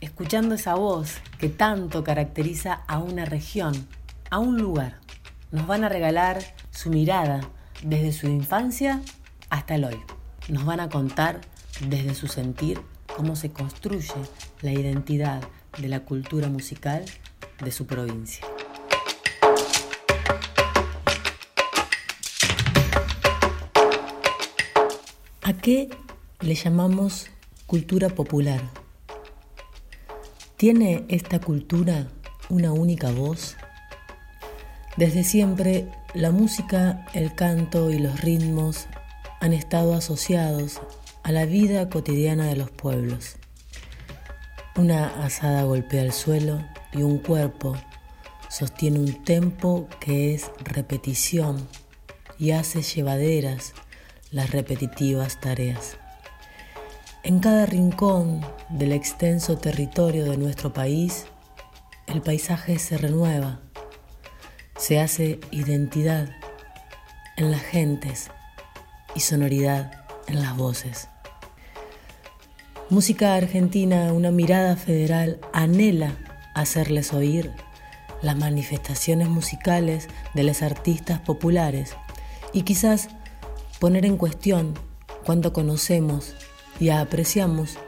escuchando esa voz que tanto caracteriza a una región, a un lugar. Nos van a regalar su mirada desde su infancia hasta el hoy. Nos van a contar desde su sentir cómo se construye la identidad de la cultura musical de su provincia. ¿A qué le llamamos cultura popular? ¿Tiene esta cultura una única voz? Desde siempre, la música, el canto y los ritmos han estado asociados a la vida cotidiana de los pueblos. Una asada golpea el suelo y un cuerpo sostiene un tempo que es repetición y hace llevaderas las repetitivas tareas. En cada rincón del extenso territorio de nuestro país, el paisaje se renueva, se hace identidad en las gentes y sonoridad en las voces. Música argentina, una mirada federal, anhela hacerles oír las manifestaciones musicales de los artistas populares y quizás poner en cuestión cuando conocemos y apreciamos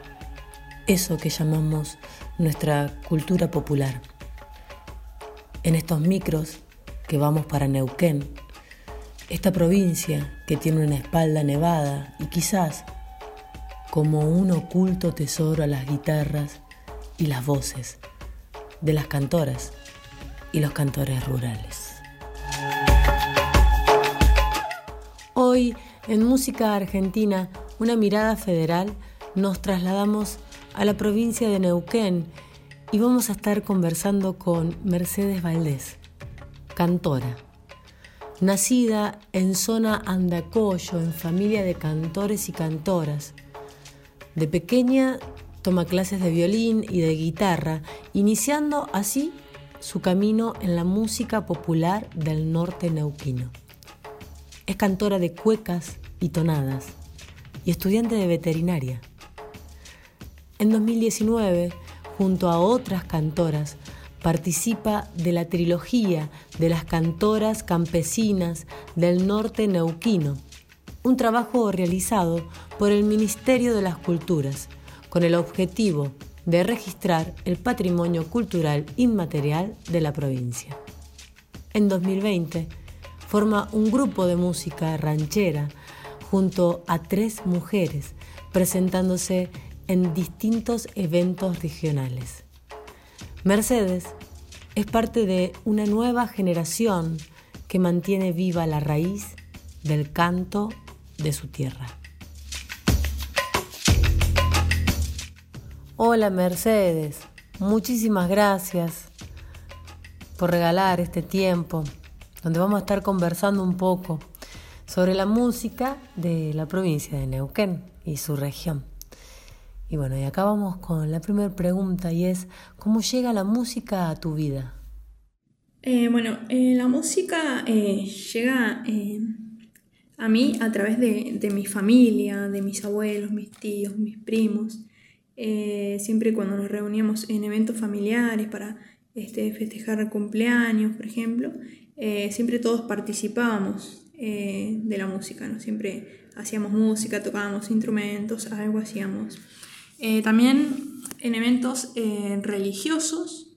eso que llamamos nuestra cultura popular. En estos micros que vamos para Neuquén, esta provincia que tiene una espalda nevada y quizás como un oculto tesoro a las guitarras y las voces de las cantoras y los cantores rurales. Hoy en Música Argentina, una mirada federal, nos trasladamos a la provincia de Neuquén y vamos a estar conversando con Mercedes Valdés, cantora. Nacida en zona Andacoyo, en familia de cantores y cantoras. De pequeña toma clases de violín y de guitarra, iniciando así su camino en la música popular del norte neuquino. Es cantora de cuecas y tonadas y estudiante de veterinaria. En 2019, junto a otras cantoras, participa de la trilogía de las cantoras campesinas del norte neuquino, un trabajo realizado por el Ministerio de las Culturas con el objetivo de registrar el patrimonio cultural inmaterial de la provincia. En 2020 forma un grupo de música ranchera junto a tres mujeres presentándose en distintos eventos regionales. Mercedes es parte de una nueva generación que mantiene viva la raíz del canto de su tierra. Hola Mercedes, muchísimas gracias por regalar este tiempo donde vamos a estar conversando un poco sobre la música de la provincia de Neuquén y su región. Y bueno, y acá vamos con la primera pregunta y es, ¿cómo llega la música a tu vida? Eh, bueno, eh, la música eh, llega a mí a través de, de, mi familia, de mis abuelos, mis tíos, mis primos. siempre cuando nos reuníamos en eventos familiares para este, festejar cumpleaños, por ejemplo, siempre todos participábamos de la música, ¿no? Siempre hacíamos música, tocábamos instrumentos, algo hacíamos. Eh, también en eventos eh, religiosos,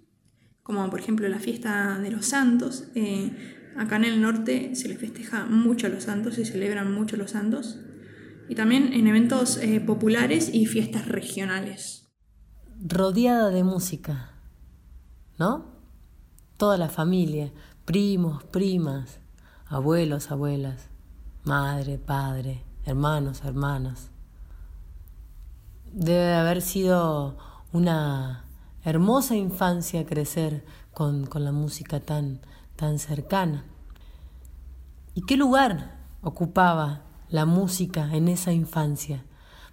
como por ejemplo la fiesta de los santos. Eh, acá en el norte se les festeja mucho a los santos, se celebran mucho los santos. Y también en eventos populares y fiestas regionales. Rodeada de música, ¿no? Toda la familia, primos, primas, abuelos, abuelas, madre, padre, hermanos, hermanas debe haber sido una hermosa infancia crecer con, la música tan, tan cercana. ¿Y qué lugar ocupaba la música en esa infancia?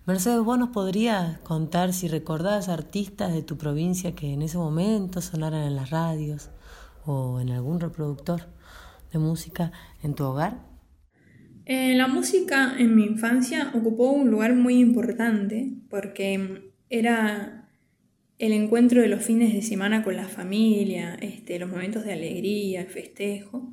Mercedes, vos nos podrías contar si recordás artistas de tu provincia que en ese momento sonaran en las radios o en algún reproductor de música en tu hogar? Eh, la música en mi infancia ocupó un lugar muy importante porque era el encuentro de los fines de semana con la familia, este, los momentos de alegría, el festejo,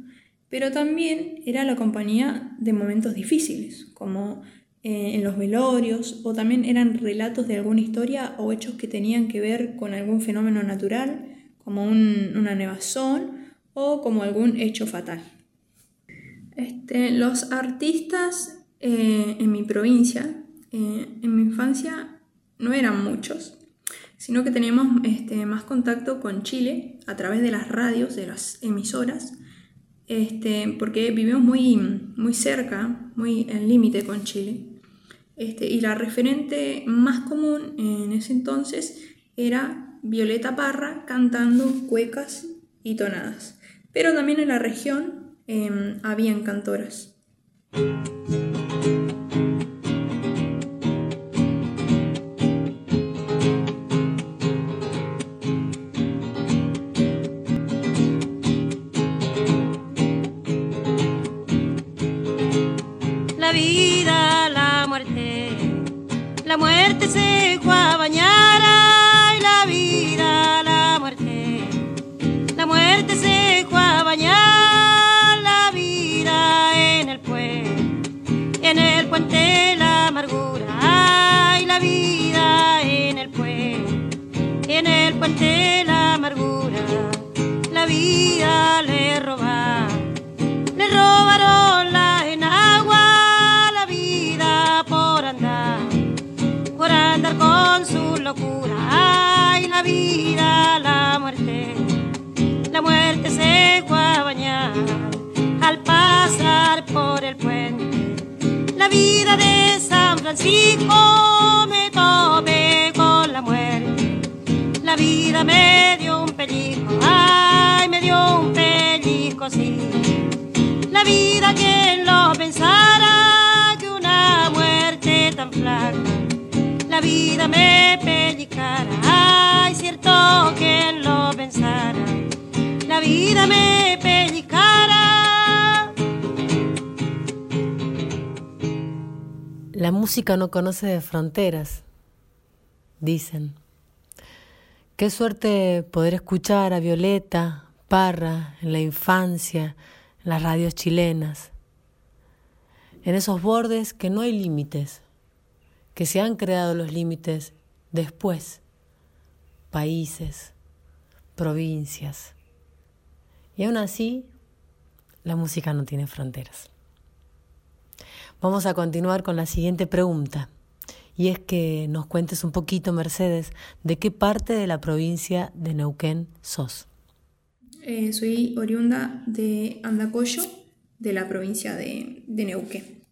pero también era la compañía de momentos difíciles, como eh, en los velorios, o también eran relatos de alguna historia o hechos que tenían que ver con algún fenómeno natural, como una nevazón o como algún hecho fatal. Este, los artistas eh, en mi provincia, eh, en mi infancia, no eran muchos, sino que teníamos este, más contacto con Chile a través de las radios, de las emisoras, este, porque vivimos muy, muy cerca, muy en límite con Chile. Y la referente más común en ese entonces era Violeta Parra cantando cuecas y tonadas. Pero también en la región eh, habían cantoras. Le roba, le robaron la enagua, la vida por andar, por andar con su locura, ay, la vida, la muerte, la muerte se fue a bañar al pasar por el puente. La vida de San Francisco me topé con la muerte. La vida me dio un pellizco, ay, un pellizco, sí. La vida quien lo pensara que una muerte tan flaca. La vida me pellizcara, ay, cierto quien lo pensara. La vida me pellizcara. La música no conoce de fronteras, dicen. Qué suerte poder escuchar a Violeta, Parra, en la infancia, en las radios chilenas, en esos bordes que no hay límites, que se han creado los límites después, países, provincias. Y aún así, la música no tiene fronteras. Vamos a continuar con la siguiente pregunta, y es que nos cuentes un poquito, Mercedes, de qué parte de la provincia de Neuquén sos. Eh, soy oriunda de Andacoyo, de la provincia de, de Neuquén.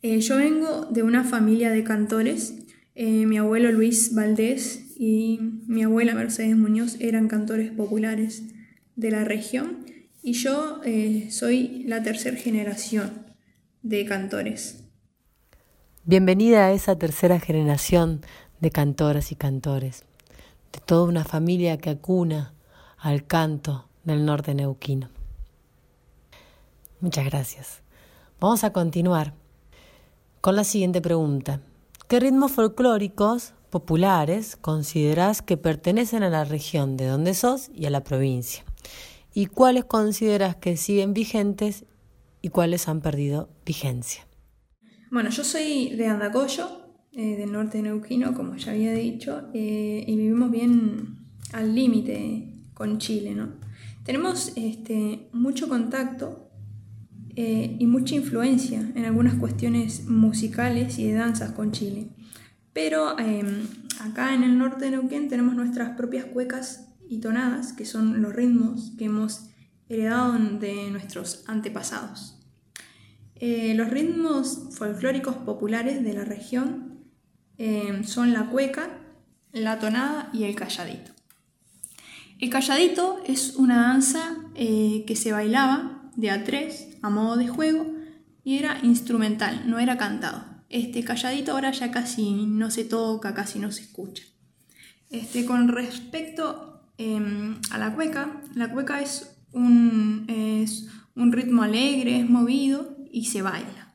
Eh, yo vengo de una familia de cantores. Eh, mi abuelo Luis Valdés y mi abuela Mercedes Muñoz eran cantores populares de la región y yo soy la tercera generación de cantores. Bienvenida a esa tercera generación de cantoras y cantores, de toda una familia que acuna al canto del norte neuquino. Muchas gracias. Vamos a continuar con la siguiente pregunta. ¿Qué ritmos folclóricos populares consideras que pertenecen a la región de donde sos y a la provincia? ¿Y cuáles consideras que siguen vigentes y cuáles han perdido vigencia? Bueno, yo soy de Andacoyo, eh, del norte neuquino, como ya había dicho, eh, y vivimos bien al límite con Chile, ¿no? Tenemos este, mucho contacto eh, y mucha influencia en algunas cuestiones musicales y de danzas con Chile. Pero em, acá en el norte de Neuquén tenemos nuestras propias cuecas y tonadas, que son los ritmos que hemos heredado de nuestros antepasados. Eh, los ritmos folclóricos populares de la región em, son la cueca, la tonada y el calladito. El calladito es una danza eh, que se bailaba de a tres a modo de juego y era instrumental, no era cantado. Este calladito ahora ya casi no se toca, casi no se escucha. Este, con respecto em, a la cueca, la cueca es un, es un ritmo alegre, es movido y se baila.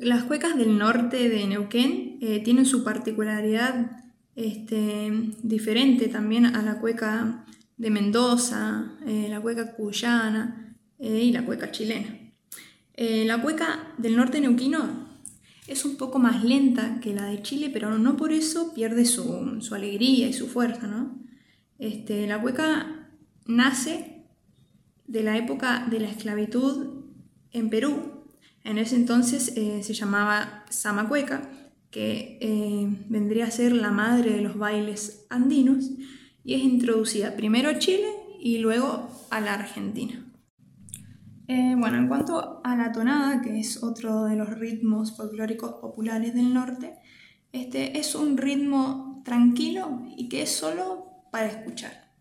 Las cuecas del norte de Neuquén eh, tienen su particularidad este, diferente también a la cueca de Mendoza, eh, la cueca cuyana eh, y la cueca chilena. la cueca del norte neuquino es un poco más lenta que la de Chile, pero no por eso pierde su, alegría y su fuerza. Este, la cueca nace de la época de la esclavitud en Perú. En ese entonces eh, se llamaba Samacueca, que eh, vendría a ser la madre de los bailes andinos, y es introducida primero a Chile y luego a la Argentina. Eh, bueno, en cuanto a la tonada, que es otro de los ritmos folclóricos populares del norte, este es un ritmo tranquilo y que es solo para escuchar.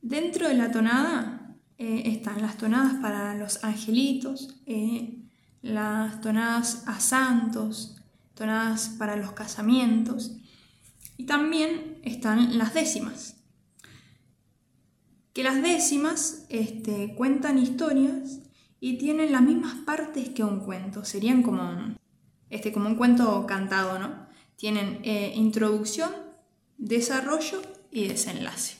Dentro de la tonada eh, están las tonadas para los angelitos, las tonadas a santos, tonadas para los casamientos y también están las décimas, que las décimas este, cuentan historias y tienen las mismas partes que un cuento. Serían como, este, como un cuento cantado, ¿no? Tienen eh, introducción, desarrollo y desenlace.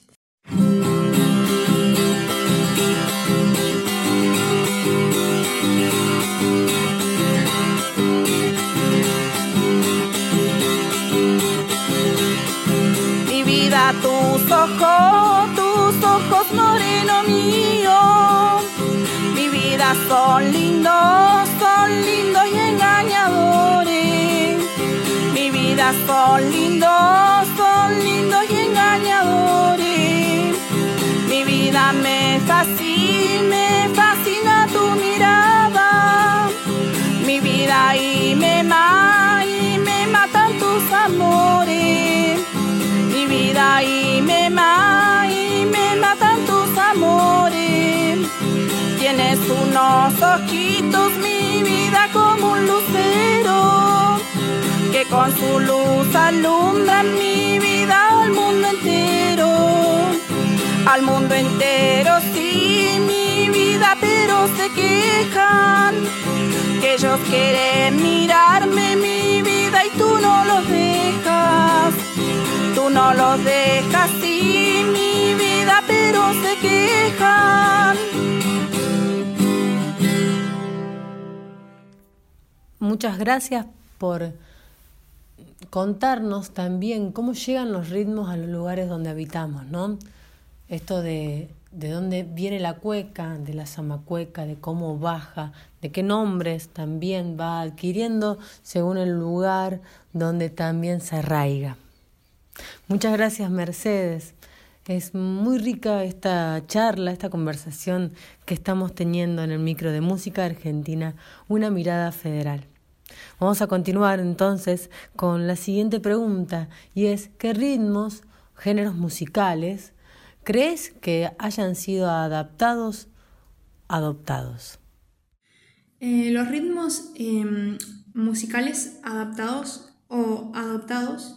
Tus ojos moreno mío. Mi vida son lindos, son lindos y engañadores. Mi vida son lindos, son lindos y engañadores. Mi vida me fascina, me fascina tu mirada. Mi vida y me mata y me matan tus amores. Mi vida y me mata Tienes unos ojitos, mi vida, como un lucero, que con su luz alumbra mi vida al mundo entero. Al mundo entero, sí, mi vida, pero se quejan, que ellos quieren mirarme mi vida y tú no los dejas. No los dejas, sí, mi vida, pero se quejan. Muchas gracias por contarnos también cómo llegan los ritmos a los lugares donde habitamos, ¿no? Esto de, de dónde viene la cueca, de la zamacueca, de cómo baja, de qué nombres también va adquiriendo según el lugar donde también se arraiga. Muchas gracias, Mercedes. Es muy rica esta charla, esta conversación que estamos teniendo en el micro de música argentina, una mirada federal. Vamos a continuar entonces con la siguiente pregunta y es, ¿qué ritmos, géneros musicales, crees que hayan sido adaptados, adoptados? Eh, los ritmos em, musicales adaptados o adoptados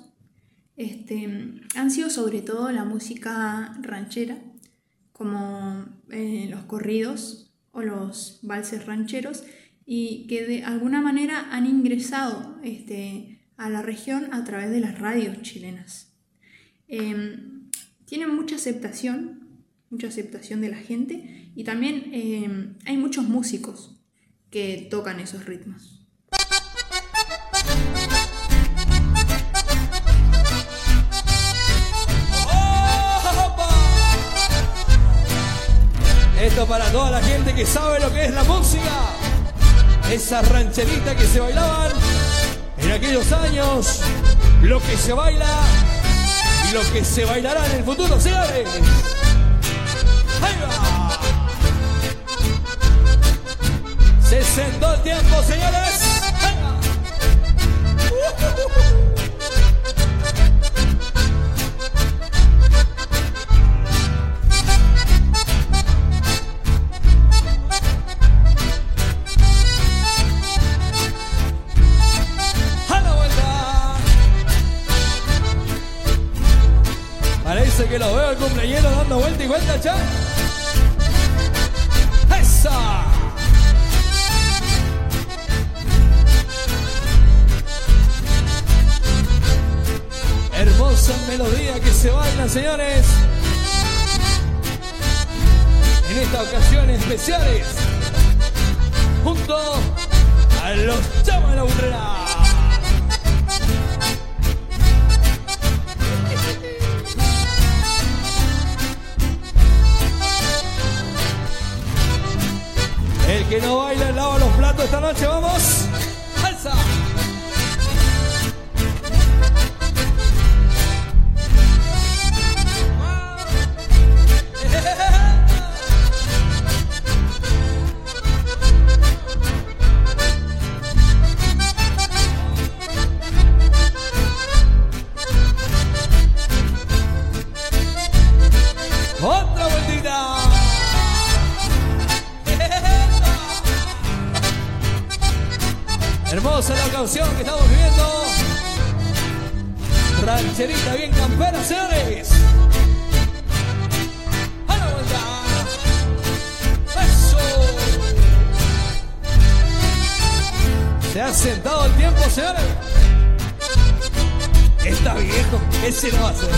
este, han sido sobre todo la música ranchera, como eh, los corridos o los valses rancheros, y que de alguna manera han ingresado este, a la región a través de las radios chilenas. Em, tienen mucha aceptación, mucha aceptación de la gente y también em, hay muchos músicos que tocan esos ritmos. Esto para toda la gente que sabe lo que es la música esas rancheritas que se bailaban en aquellos años, lo que se baila y lo que se bailará en el futuro, señores. ¡Ahí va! Se sentó el tiempo, señores. Vuelta y vuelta, ya. ¡Esa! Hermosa melodía que se baila, señores. En estas ocasiones especiales, junto a los Chama de la Burrera. Sentado el tiempo, señores. Está viejo, ese no va a ser.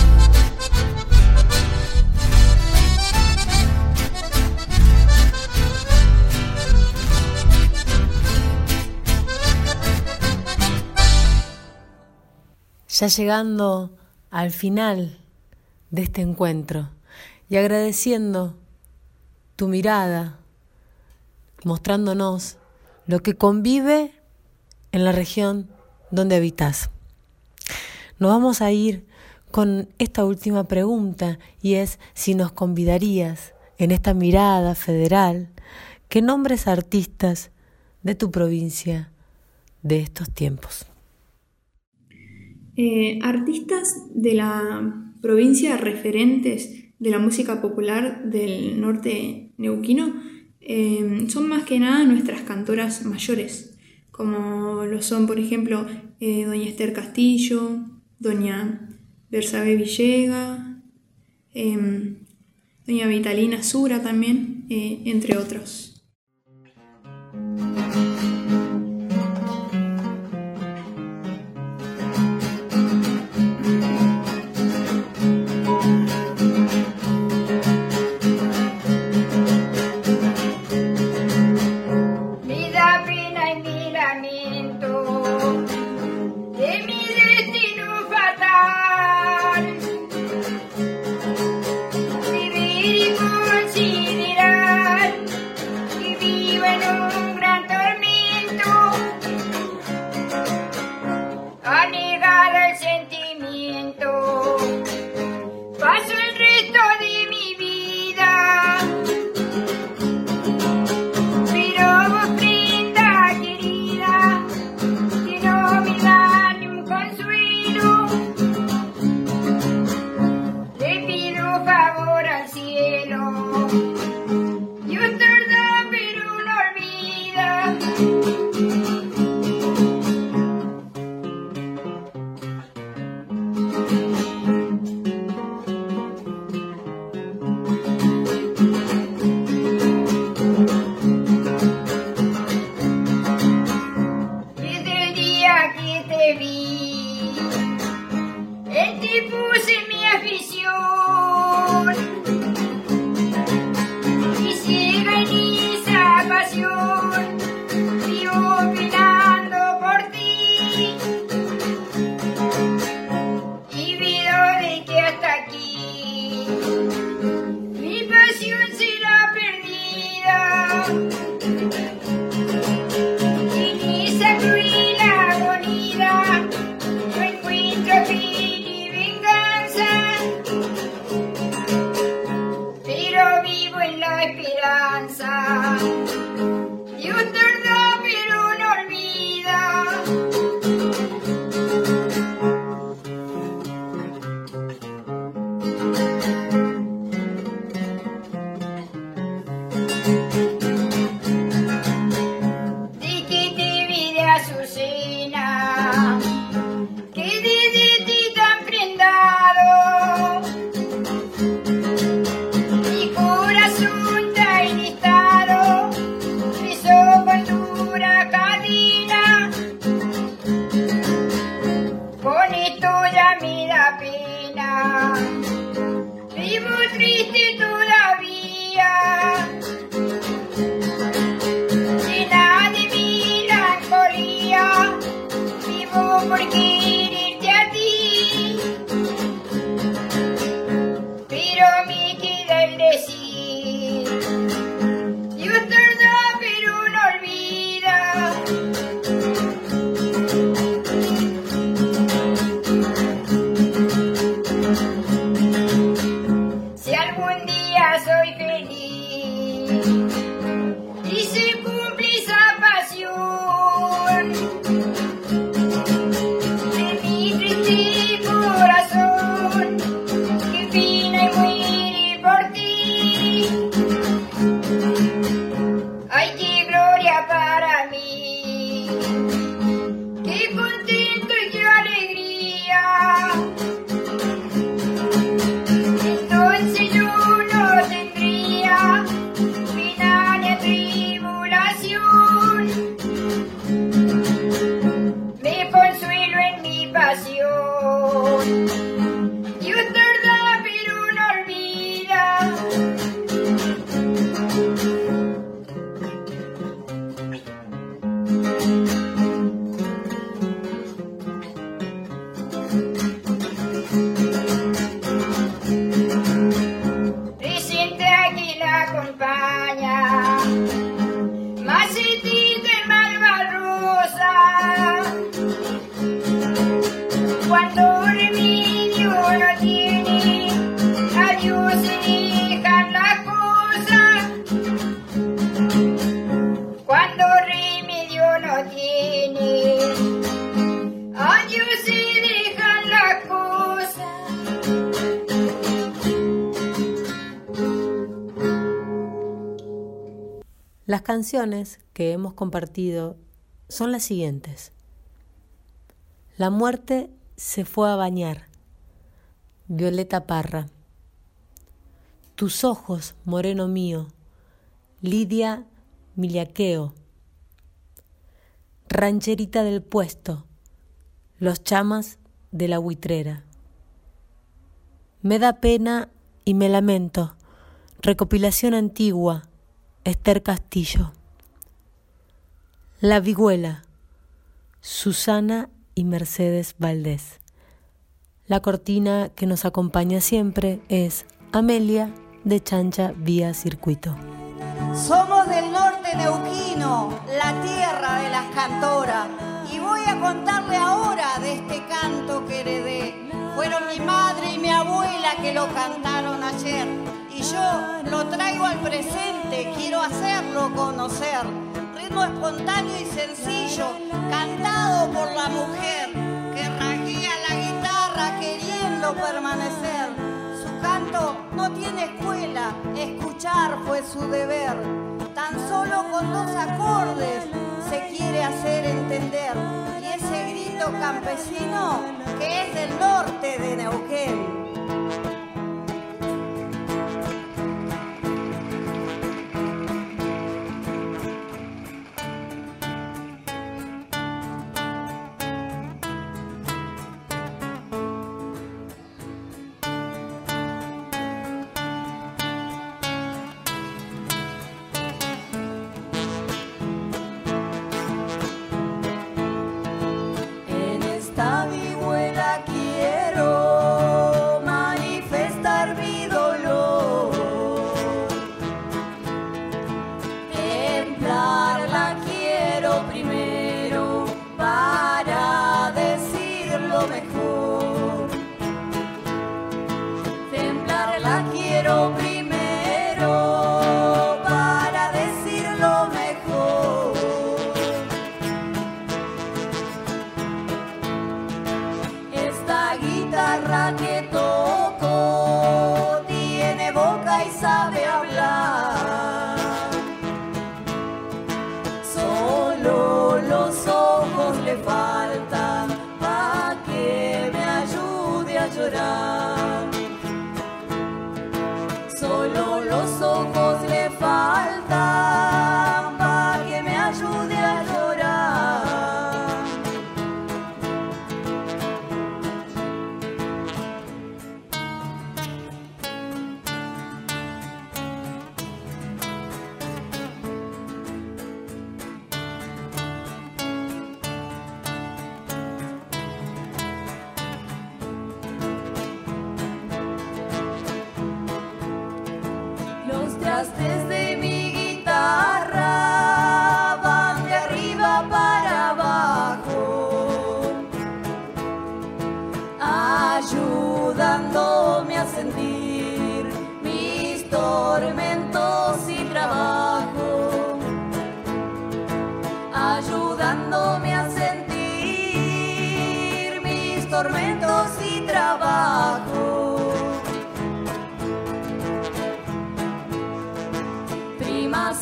ya llegando al final de este encuentro y agradeciendo tu mirada, mostrándonos lo que convive en la región donde habitas. Nos vamos a ir con esta última pregunta y es si nos convidarías en esta mirada federal que nombres artistas de tu provincia de estos tiempos. Eh, artistas de la provincia referentes de la música popular del norte neuquino eh, son más que nada nuestras cantoras mayores, como lo son, por ejemplo, eh, Doña Esther Castillo, Doña Bersabe Villega, Doña Vitalina Sura también, entre otros. te vi. En ti puse mi afición. Canciones que hemos compartido son las siguientes. La muerte se fue a bañar. Violeta Parra. Tus ojos, moreno mío. Lidia Miliaqueo. Rancherita del puesto. Los chamas de la buitrera. Me da pena y me lamento. Recopilación antigua. Esther Castillo. La Vihuela. Susana y Mercedes Valdés. La cortina que nos acompaña siempre es Amelia de Chancha Vía Circuito. Somos del norte neuquino, la tierra de las cantoras, y voy a contarle ahora de este canto que heredé. Fueron mi madre y mi abuela que lo cantaron ayer, y yo lo traigo al presente, conocer. Ritmo espontáneo y sencillo, cantado por la mujer que rasguía la guitarra queriendo permanecer. Su canto no tiene escuela, escuchar fue su deber. Tan solo con dos acordes se quiere hacer entender. Y ese grito campesino que es del norte de Neuquén.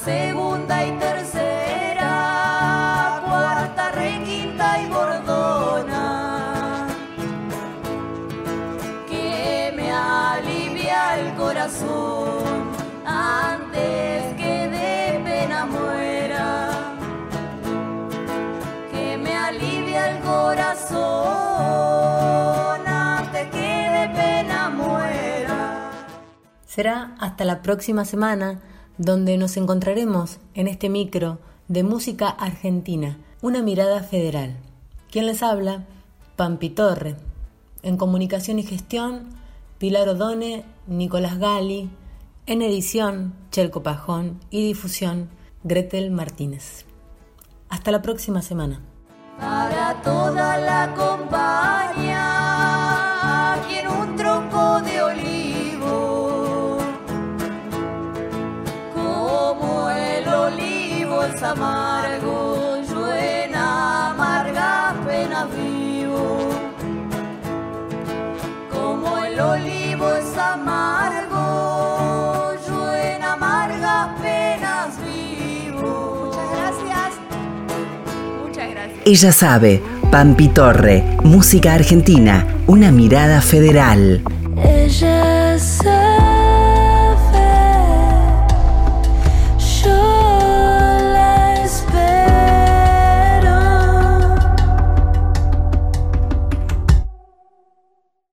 Segunda y tercera, cuarta, requinta y bordona, que me alivia el corazón antes que de pena muera, que me alivia el corazón antes que de pena muera. Será hasta la próxima semana donde nos encontraremos en este micro de música argentina, una mirada federal. ¿Quién les habla? Pampi Torre. En comunicación y gestión, Pilar Odone, Nicolás Gali. En edición, Chelco Pajón. Y difusión, Gretel Martínez. Hasta la próxima semana. Para toda la compañía, amargo, yo en amargas penas vivo. Como el olivo es amargo, yo en amargas penas vivo. Muchas gracias. Muchas gracias. Ella sabe, Pampi Torre, música argentina, una mirada federal.